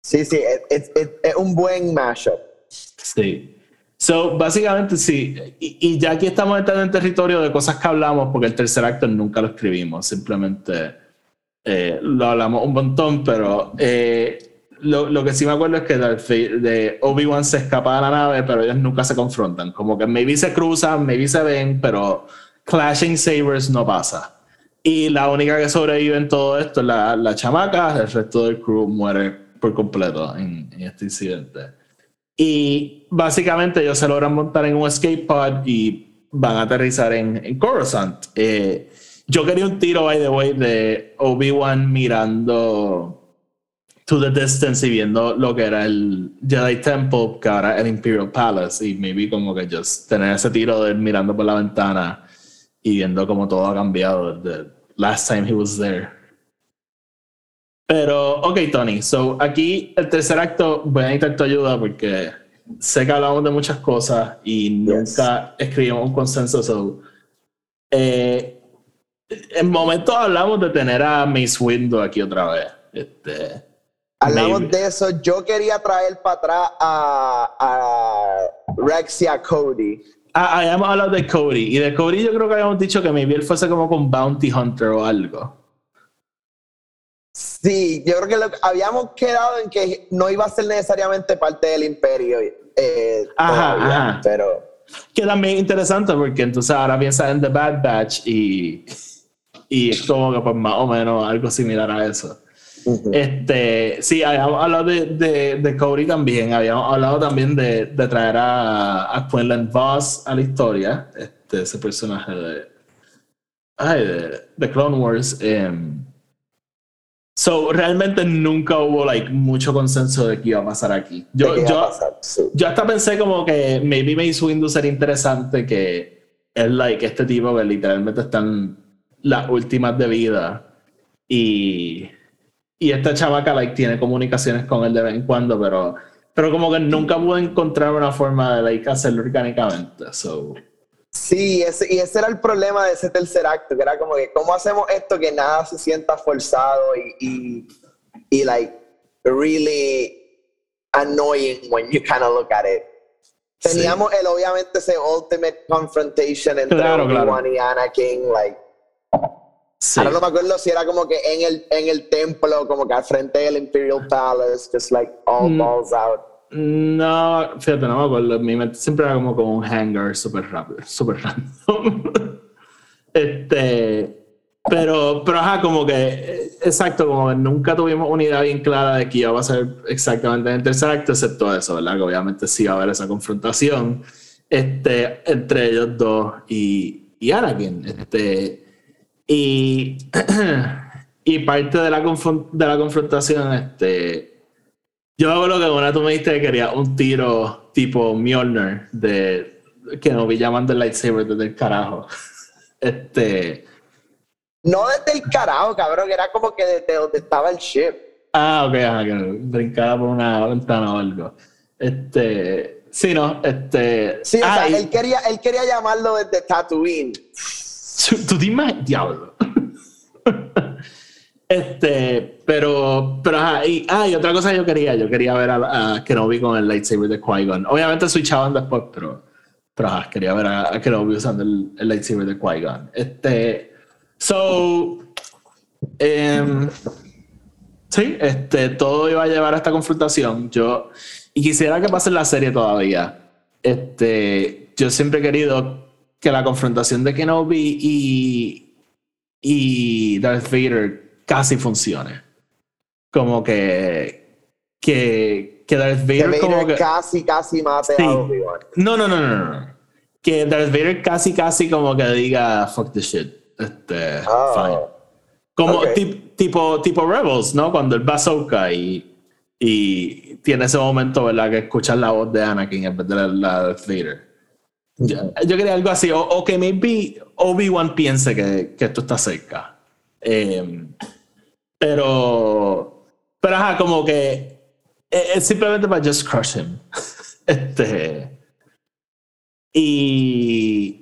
Sí, sí, es, un buen mashup. Sí. So, básicamente sí. Y, ya aquí estamos entrando en territorio de cosas que hablamos, porque el tercer acto nunca lo escribimos, simplemente eh, lo hablamos un montón, pero eh, lo, lo, que sí me acuerdo es que de Obi-Wan se escapa de la nave, pero ellos nunca se confrontan. Como que maybe se cruzan, maybe se ven, pero clashing sabers no pasa. Y la única que sobrevive en todo esto es la, la chamaca, el resto del crew muere por completo en, en este incidente. Y básicamente ellos se logran montar en un escape pod y van a aterrizar en, en Coruscant. Eh, yo quería un tiro, by the way, de Obi-Wan mirando to the distance y viendo lo que era el Jedi Temple, que ahora el Imperial Palace, y maybe como que just tener ese tiro de él mirando por la ventana y viendo cómo todo ha cambiado desde last time he was there. Pero, ok, Tony, so aquí el tercer acto voy a necesitar tu ayuda porque sé que hablamos de muchas cosas y nunca escribimos un consenso. So, eh, en momentos hablamos de tener a Mace Windu aquí otra vez. Este, hablamos de eso. Yo quería traer para atrás a, a Rexia Cody. Ah, habíamos hablado de Cody. Y de Cody yo creo que habíamos dicho que maybe él fuese como con Bounty Hunter o algo. Sí, yo creo que lo, habíamos quedado en que no iba a ser necesariamente parte del imperio. Eh, ajá, ajá. Pero. Que también interesante porque entonces ahora piensa en The Bad Batch y, y es como que pues más o menos algo similar a eso. Este, sí, habíamos hablado de, de, de, Cody también, habíamos hablado también de, de traer a, a Quinlan Voss a la historia, este, ese personaje de, ay, de, de Clone Wars. Eh, So, realmente nunca hubo like, mucho consenso de qué iba a pasar aquí. Yo, yo, yo hasta pensé como que maybe Mace Windu sería interesante que es like este tipo que literalmente están las últimas de vida y, y esta chavaca like, tiene comunicaciones con él de vez en cuando, pero, pero como que nunca pude encontrar una forma de like, hacerlo orgánicamente. So, Sí, ese, y ese era el problema de ese tercer acto, que era como que, ¿cómo hacemos esto que nada se sienta forzado y, y, y like, really annoying when you kind of look at it? Teníamos el, obviamente, ese ultimate confrontation entre claro, Obi-Wan y Anakin, like, sí. ahora no me acuerdo si era como que en el, en el templo, como que al frente del Imperial Palace, just like all mm. balls out. No, fíjate, no me acuerdo. Mi mente siempre era como como un hangar súper rápido, súper random. (laughs) este. Pero, pero ajá, como que, exacto, como que nunca tuvimos una idea bien clara de que iba a ser exactamente en el tercer acto, excepto eso, ¿verdad? Que obviamente sí va a haber esa confrontación este, entre ellos dos y, y Anakin. Este, y, (clears throat) y parte de la, de la confrontación, este yo hago lo que una tú me dijiste que quería un tiro tipo Mjolnir de que no vi llamando el lightsaber desde el carajo. (laughs) Este. No desde el carajo, cabrón, que era como que desde donde estaba el ship. Ah, ok, ajá, que brincaba por una ventana o algo. Este. Sí, no, este. Sí, o sea, él, quería, él quería llamarlo desde Tatooine. ¿Tú dime? Diablo. Este, pero, pero ajá, y, ah, y otra cosa que yo quería, yo quería ver a, Kenobi con el lightsaber de Qui-Gon. Obviamente switchaban después, pero, pero ajá, quería ver a, Kenobi usando el, el, lightsaber de Qui-Gon. Este, so, um, sí, este, todo iba a llevar a esta confrontación. Yo, y quisiera que pase la serie todavía. Este, yo siempre he querido que la confrontación de Kenobi y, y Darth Vader casi funcione. Como que. Que, que Darth Vader. como que, casi, casi mate a Obi-Wan. No, no, no, no, no. Que Darth Vader casi, casi como que diga fuck the shit. Este. Oh, fine. Como tipo, tipo Rebels, ¿no? Cuando el va y, y tiene ese momento, ¿verdad? Que escuchar la voz de Anakin en vez de la, la Darth Vader. Yo, yo, quería algo así, o, o que maybe Obi-Wan piense que, que esto está cerca. Eh, pero, pero ajá, como que es simplemente para just crush him. (laughs) este. Y.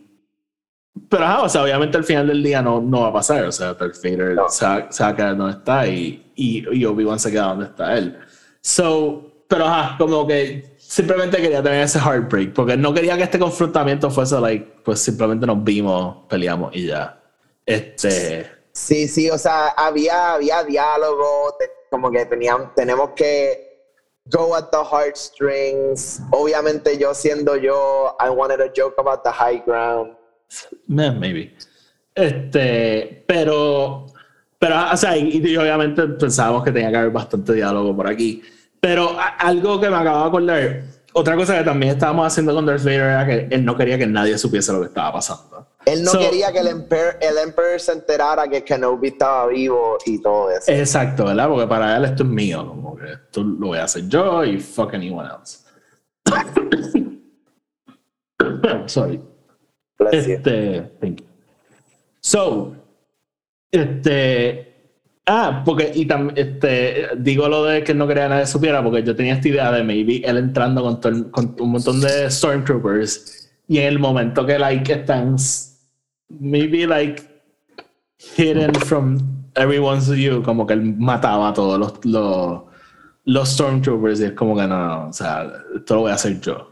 Pero ajá, o sea, obviamente al final del día no, no va a pasar. O sea, Darth Vader se, va, se, va, a quedar donde está y, y, y Obi-Wan se queda donde está él. So, pero ajá, como que simplemente quería tener ese heartbreak porque no quería que este confrontamiento fuese like, pues simplemente nos vimos, peleamos y ya. Este. Sí, sí, o sea, había, había diálogo, como que teníamos, tenemos que go at the heartstrings. Obviamente yo siendo yo, I wanted to joke about the high ground. Maybe. Este, pero, pero, o sea, y, obviamente pensábamos que tenía que haber bastante diálogo por aquí. Pero algo que me acabo de acordar, otra cosa que también estábamos haciendo con Darth Vader era que él no quería que nadie supiese lo que estaba pasando. Él no quería que el Emperor, el Emperor se enterara que Kenobi estaba vivo y todo eso. Exacto, ¿verdad? Porque para él esto es mío, como que esto lo voy a hacer yo y fuck anyone else. (coughs) Sorry. este, thank you. So, este, Ah, porque y también este, digo lo de que no quería que nadie supiera, porque yo tenía esta idea de maybe él entrando con, con un montón de Stormtroopers y en el momento que like están maybe like hidden from everyone's view, como que él mataba a todos los, los, los Stormtroopers y es como que no, no, o sea, esto lo voy a hacer yo.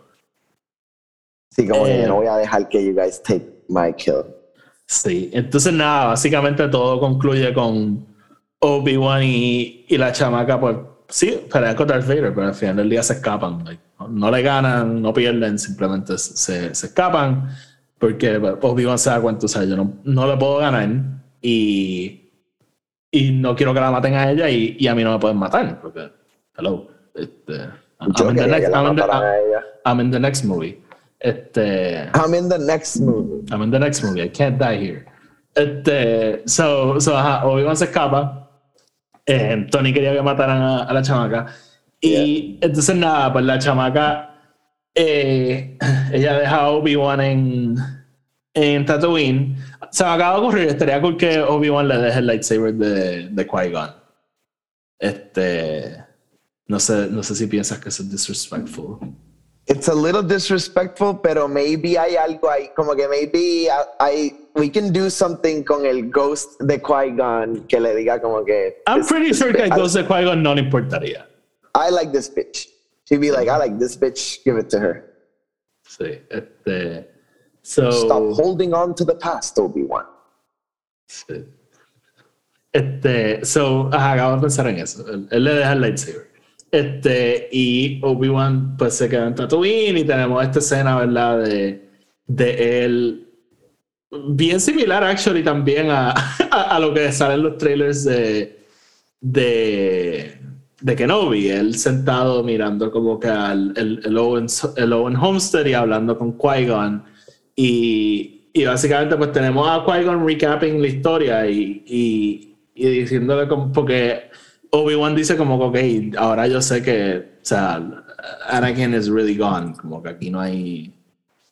Sí, como que no eh, voy a dejar que you guys take my kill. Sí, entonces nada, básicamente todo concluye con Obi-Wan y, y, la chamaca, pues sí, pelean con Darth Vader, pero al final del día se escapan. no le ganan, no pierden, simplemente se, se escapan porque pues, Obi-Wan se da cuenta, o sea, yo no, no le puedo ganar y, y no quiero que la maten a ella y, y a mí no me pueden matar, porque, hello, este, I'm, in the next, I'm, in the, I'm in the next movie. Este, I'm in the next movie. I'm in the next movie. I can't die here. Este, so, so Obi-Wan se escapa eh, Tony quería que mataran a, la chamaca. Y entonces nada, pues la chamaca, eh, (clears throat) ella deja a Obi-Wan en, en Tatooine. Se me acaba de ocurrir, estaría cool que Obi-Wan le deje el lightsaber de, de Qui-Gon. Este, no sé, no sé si piensas que eso es disrespectful. It's a little disrespectful, pero maybe hay algo ahí, como que maybe hay, we can do something con el ghost de Qui-Gon que le diga como que. I'm pretty sure que el ghost de Qui-Gon no le importaría. I like this bitch. Be like, I like this bitch, give it to her. Sí, este. So, Stop holding on to the past, Obi-Wan. Sí. Este, so, ajá, acabo de pensar en eso. Él, él le deja el lightsaber. Este, y Obi-Wan pues se queda en Tatooine y tenemos esta escena, ¿verdad? De, de él bien similar actually también a, (laughs) a, lo que salen los trailers de, de, de Kenobi, él sentado mirando como que al el, el, Owen, el Owen Homestead y hablando con Qui-Gon. Y, y, básicamente pues tenemos a Qui-Gon recapping la historia y, y, y diciéndole como porque Obi-Wan dice como que, ok, ahora yo sé que, o sea, Anakin is really gone, como que aquí no hay,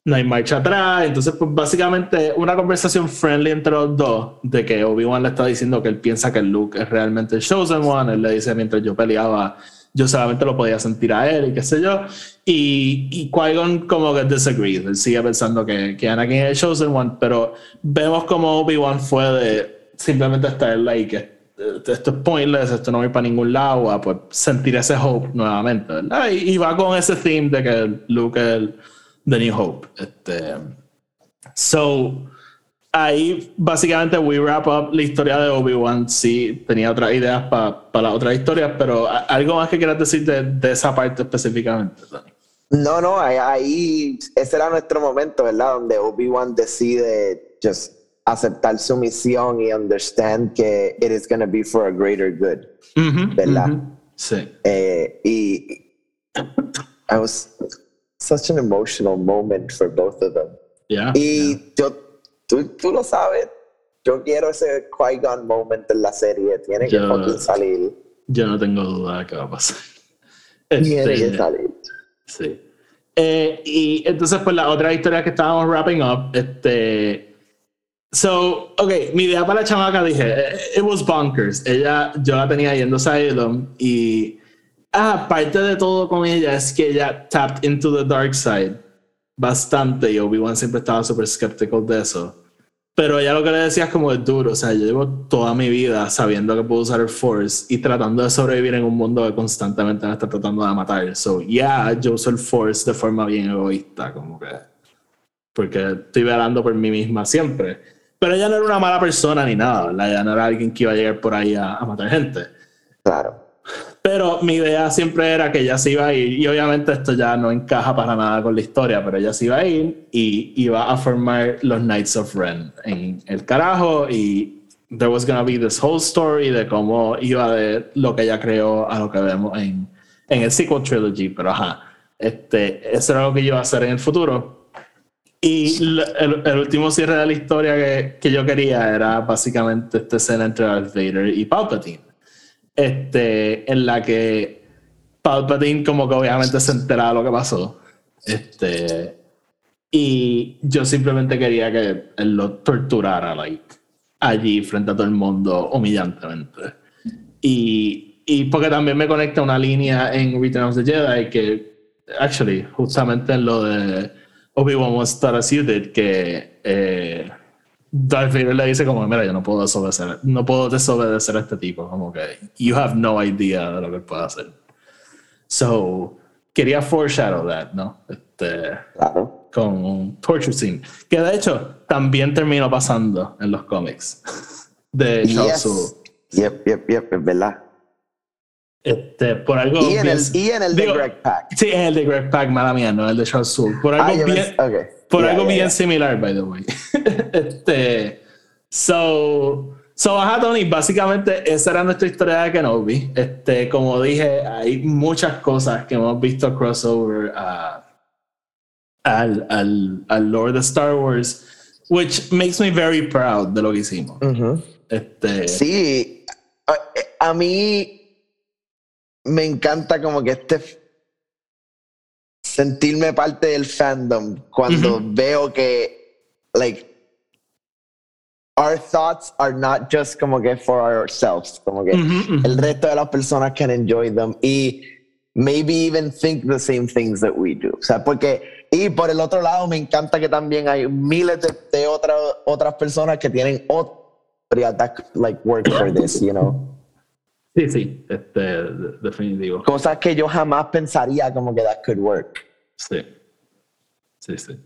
no hay marcha atrás. Entonces, pues básicamente una conversación friendly entre los dos, de que Obi-Wan le está diciendo que él piensa que Luke es realmente el Chosen One. Él le dice, mientras yo peleaba, yo solamente lo podía sentir a él y qué sé yo. Y, y Qui-Gon como que disagrees. Él sigue pensando que, que Anakin es el Chosen One, pero vemos como Obi-Wan fue de simplemente estar ahí que esto es pointless, esto no va para ningún lado, a pues sentir ese hope nuevamente, ¿verdad? Y, va con ese theme de que Luke es el The New Hope. Este, so, ahí básicamente we wrap up la historia de Obi-Wan. Sí, tenía otras ideas para las otras historias, pero algo más que quieras decir de, de esa parte específicamente, No, no, ahí ese era nuestro momento, ¿verdad? Donde Obi-Wan decide just aceptar su misión y understand que it is going to be for a greater good, ¿verdad? Sí. Eh, y I was such an emotional moment for both of them. Yeah, y yo, tú, tú, lo sabes, yo quiero ese Qui-Gon moment en la serie, tiene que fucking salir. Yo no tengo duda de que va a pasar. (laughs) Tiene que este, salir. Sí. Eh, y entonces, pues la otra historia que estábamos wrapping up, este So, ok, mi idea para la chamaca dije, it was bonkers. Ella, yo la tenía yendo a Salem y, ah, parte de todo con ella es que ella tapped into the dark side bastante y Obi-Wan siempre estaba súper skeptical de eso. Pero ella lo que le decía es como es duro, o sea, yo llevo toda mi vida sabiendo que puedo usar el Force y tratando de sobrevivir en un mundo que constantemente me está tratando de matar. So, yeah, yo uso el Force de forma bien egoísta, como que. Porque estoy velando por mí misma siempre pero ella no era una mala persona ni nada, ¿verdad? Ella no era alguien que iba a llegar por ahí a, matar gente. Claro. Pero mi idea siempre era que ella se iba a ir, y obviamente esto ya no encaja para nada con la historia, pero ella se iba a ir y iba a formar los Knights of Ren en el carajo y there was gonna be this whole story de cómo iba de lo que ella creó a lo que vemos en, en el sequel trilogy, pero ajá, este, eso era lo que iba a hacer en el futuro. Y el, el, último cierre de la historia que, que, yo quería era básicamente esta escena entre Darth Vader y Palpatine. Este, en la que Palpatine como que obviamente se enteraba de lo que pasó. Este, y yo simplemente quería que él lo torturara, like, allí frente a todo el mundo, humillantemente. Y, y porque también me conecta una línea en Return of the Jedi que, actually, justamente en lo de Obi-Wan was thought as you did, que eh, Darth Vader le dice como, mira, yo no puedo desobedecer, no puedo desobedecer a este tipo, como que, you have no idea de lo que puede hacer. So, quería foreshadow that, ¿no? Este, claro. Con un torture scene, que de hecho también terminó pasando en los cómics de Charles yes. Yep, yep, yep, es verdad. Este, por algo y en el, y en el de Greg Pack. Sí, en el de Greg Pack, mala mía, no el de Charles Soule. Por algo ah, bien, okay. Por yeah, algo yeah, bien yeah. similar, by the way. (laughs) este, so, so, ajá, Tony, básicamente esa era nuestra historia de Kenobi. Este, como dije, hay muchas cosas que hemos visto crossover uh, al, al, al Lord of Star Wars, which makes me very proud de lo que hicimos. Uh -huh. este, sí, a, a mí me encanta como que este sentirme parte del fandom cuando uh -huh. veo que like our thoughts are not just como que for ourselves como que uh -huh, el resto de las personas can enjoy them y maybe even think the same things that we do o sea porque y por el otro lado me encanta que también hay miles de, de otras otras personas que tienen otra that like work for this you know Sí, sí, este, definitivo. Cosas que yo jamás pensaría como que that could work. Sí. Sí, sí.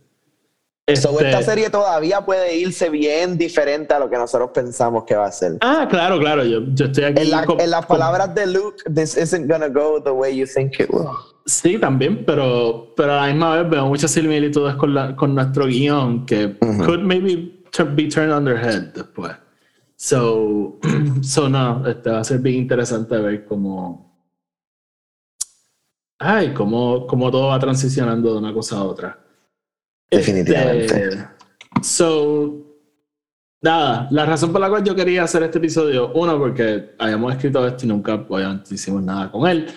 Este... So, esta serie todavía puede irse bien diferente a lo que nosotros pensamos que va a ser. Ah, claro, claro. Yo, yo estoy aquí. En, la, con, en las palabras de Luke, this isn't gonna go the way you think it will. Sí, también, pero, pero a la misma vez veo muchas similitudes con, la, con nuestro guion que uh -huh. could maybe be turned on their head después. So, (clears throat) so no, este va a ser bien interesante ver cómo. Ay, cómo, cómo todo va transicionando de una cosa a otra. Definitivamente. Este, so, nada, la razón por la cual yo quería hacer este episodio, uno, porque habíamos escrito esto y nunca, obviamente, hicimos nada con él,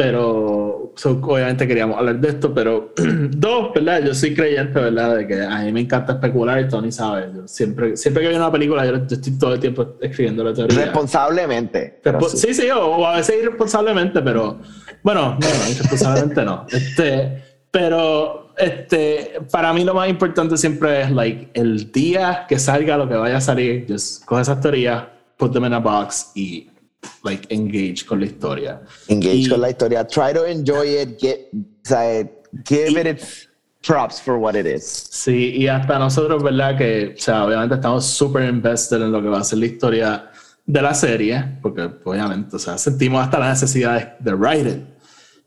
pero so, obviamente queríamos hablar de esto, pero (clears throat) dos, ¿verdad? Yo soy creyente, ¿verdad? De que a mí me encanta especular y Tony sabe, yo siempre, siempre que veo una película yo, yo, estoy todo el tiempo escribiendo la teoría. Responsablemente. Respo sí. sí, sí, o, o, a veces irresponsablemente, pero bueno, no, no irresponsablemente no. Este, pero este, para mí lo más importante siempre es like, el día que salga lo que vaya a salir, just coge esas teorías, put them in a box y like engage con la historia. Engage y, con la historia. Try to enjoy it. Get, give it its props for what it is. Sí, y hasta nosotros, ¿verdad? Que, o sea, obviamente estamos súper invested en lo que va a ser la historia de la serie, porque obviamente, o sea, sentimos hasta la necesidad de, de write it.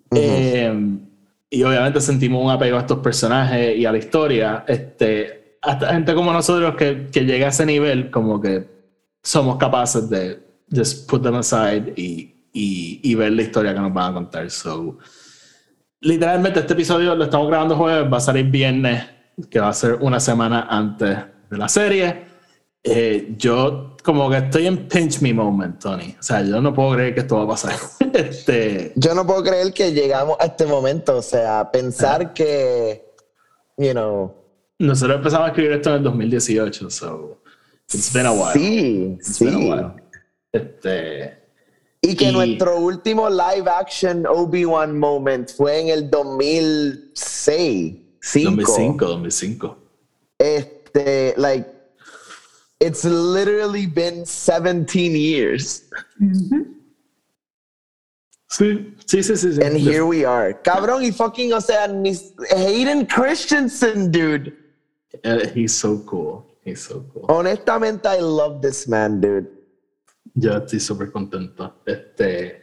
Uh -huh. eh, y obviamente sentimos un apego a estos personajes y a la historia. Este, hasta gente como nosotros que, que llega a ese nivel, como que somos capaces de just put them aside y, y, y, ver la historia que nos van a contar. So, literalmente este episodio lo estamos grabando jueves, va a salir viernes, que va a ser una semana antes de la serie. Eh, yo como que estoy en pinch me moment, Tony. O sea, yo no puedo creer que esto va a pasar. (laughs) este... Yo no puedo creer que llegamos a este momento. O sea, pensar ah. que, you know... Nosotros empezamos a escribir esto en el 2018, so it's been a while. Sí, it's sí. Been a while. Este, y que y... nuestro último live action Obi-Wan moment fue en el 2006. 2005, 2005. Este, like, it's literally been 17 years. Mm -hmm. Sí, sí, sí, sí. And here we are. Cabrón y fucking, o sea, Hayden Christensen, dude. Uh, he's so cool. He's so cool. Honestamente, I love this man, dude. Yo estoy súper contento. Este,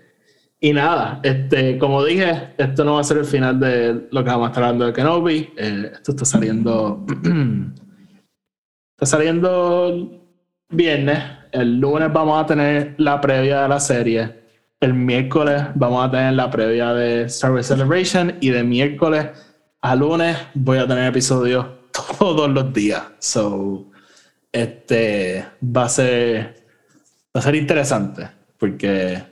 Y nada, este, como dije, esto no va a ser el final de lo que vamos a estar hablando de Kenobi. Eh, esto está saliendo. (clears throat) está saliendo viernes. El lunes vamos a tener la previa de la serie. El miércoles vamos a tener la previa de Star Wars Celebration. Y de miércoles a lunes voy a tener episodios (laughs) todos los días. So, este va a ser. Va a ser interesante. Porque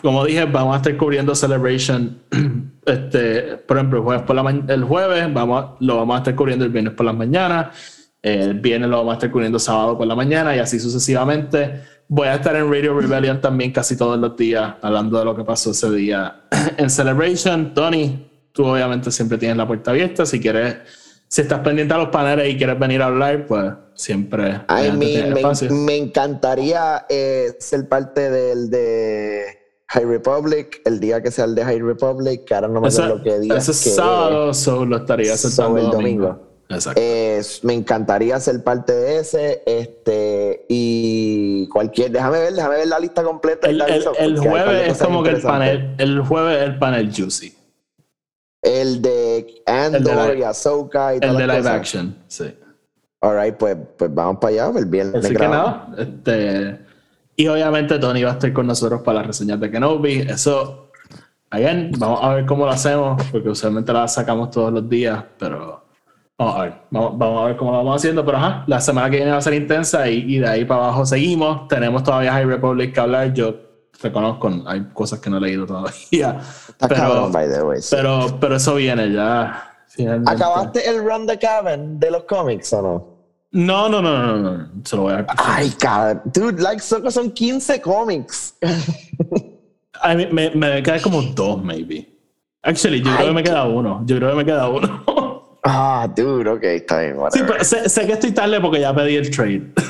como dije, vamos a estar cubriendo Celebration. (clears throat) Este, por ejemplo, el jueves, por la el jueves vamos lo vamos a estar cubriendo el viernes por las mañanas. El viernes lo vamos a estar cubriendo sábado por la mañana y así sucesivamente. Voy a estar en Radio Rebellion también casi todos los días hablando de lo que pasó ese día (clears throat) en Celebration. Tony, tú obviamente siempre tienes la puerta abierta. Si quieres, si estás pendiente a los paneles y quieres venir a hablar, pues siempre. me, encantaría eh, ser parte del de High Republic, el día que sea el de High Republic, que ahora no me acuerdo lo que día. Ese sábado, solo estaría aceptando el domingo. Exacto. me encantaría ser parte de ese. Este, y cualquier, déjame ver, déjame ver la lista completa. El, el, jueves es como que el panel, el jueves es el panel juicy. El de Andor y Ahsoka y El de live action, sí. Alright, pues, pues vamos para allá, el viernes. Así que nada, este, y obviamente Tony va a estar con nosotros para las reseñas de Kenobi. Eso, again, vamos a ver cómo lo hacemos, porque usualmente la sacamos todos los días, pero vamos a ver, vamos, a ver cómo lo vamos haciendo. Pero ajá, la semana que viene va a ser intensa y, y de ahí para abajo seguimos. Tenemos todavía High Republic que hablar. Yo reconozco, hay cosas que no he leído todavía. pero, pero, pero eso viene ya. ¿Acabaste el run de Cabin de los cómics o no? No, no, no, no, no. Se lo voy a. Ay, cabrón. Dude, like, son 15 cómics. (laughs) I mean, me, me queda como dos, maybe. Actually, yo creo que me queda uno. Yo creo que me queda uno. Ah, dude, ok, está bien. Sí, pero sé, sé, que estoy tarde porque ya pedí el trade. (laughs)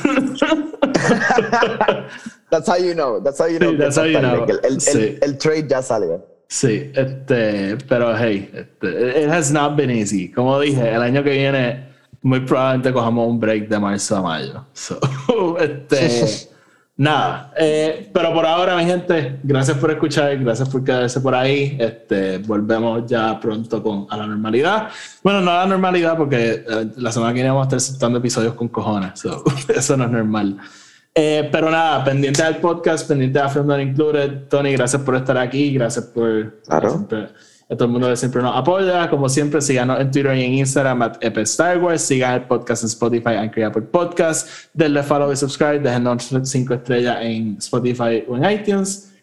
that's how you know. That's how you know. Sí, that's how you know. El, el, sí. el, el, trade ya salió. Sí, este, pero hey, este, it has not been easy. Como dije, el año que viene muy probablemente cojamos un break de marzo a mayo. (laughs) este, (laughs) nada, eh, pero por ahora, mi gente, gracias por escuchar, gracias por quedarse por ahí. Este, volvemos ya pronto con, a la normalidad. Bueno, no a la normalidad porque eh, la semana que viene vamos a estar soltando episodios con cojones, (laughs) eso no es normal. Eh, pero nada, pendiente del podcast, pendiente de Film Not Included. Tony, gracias por estar aquí, gracias por a todo el mundo siempre nos apoya. Como siempre, síganos en Twitter y en Instagram at Star Wars. Sigan el podcast en Spotify, Anchor por Podcast. Denle follow y subscribe. Déjenos 5 estrellas en Spotify o en iTunes.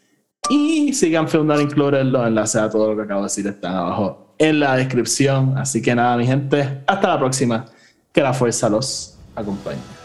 Y sigan Film Not Included. Los enlaces a todo lo que acabo de decir están abajo en la descripción. Así que nada, mi gente. Hasta la próxima. Que la fuerza los acompañe.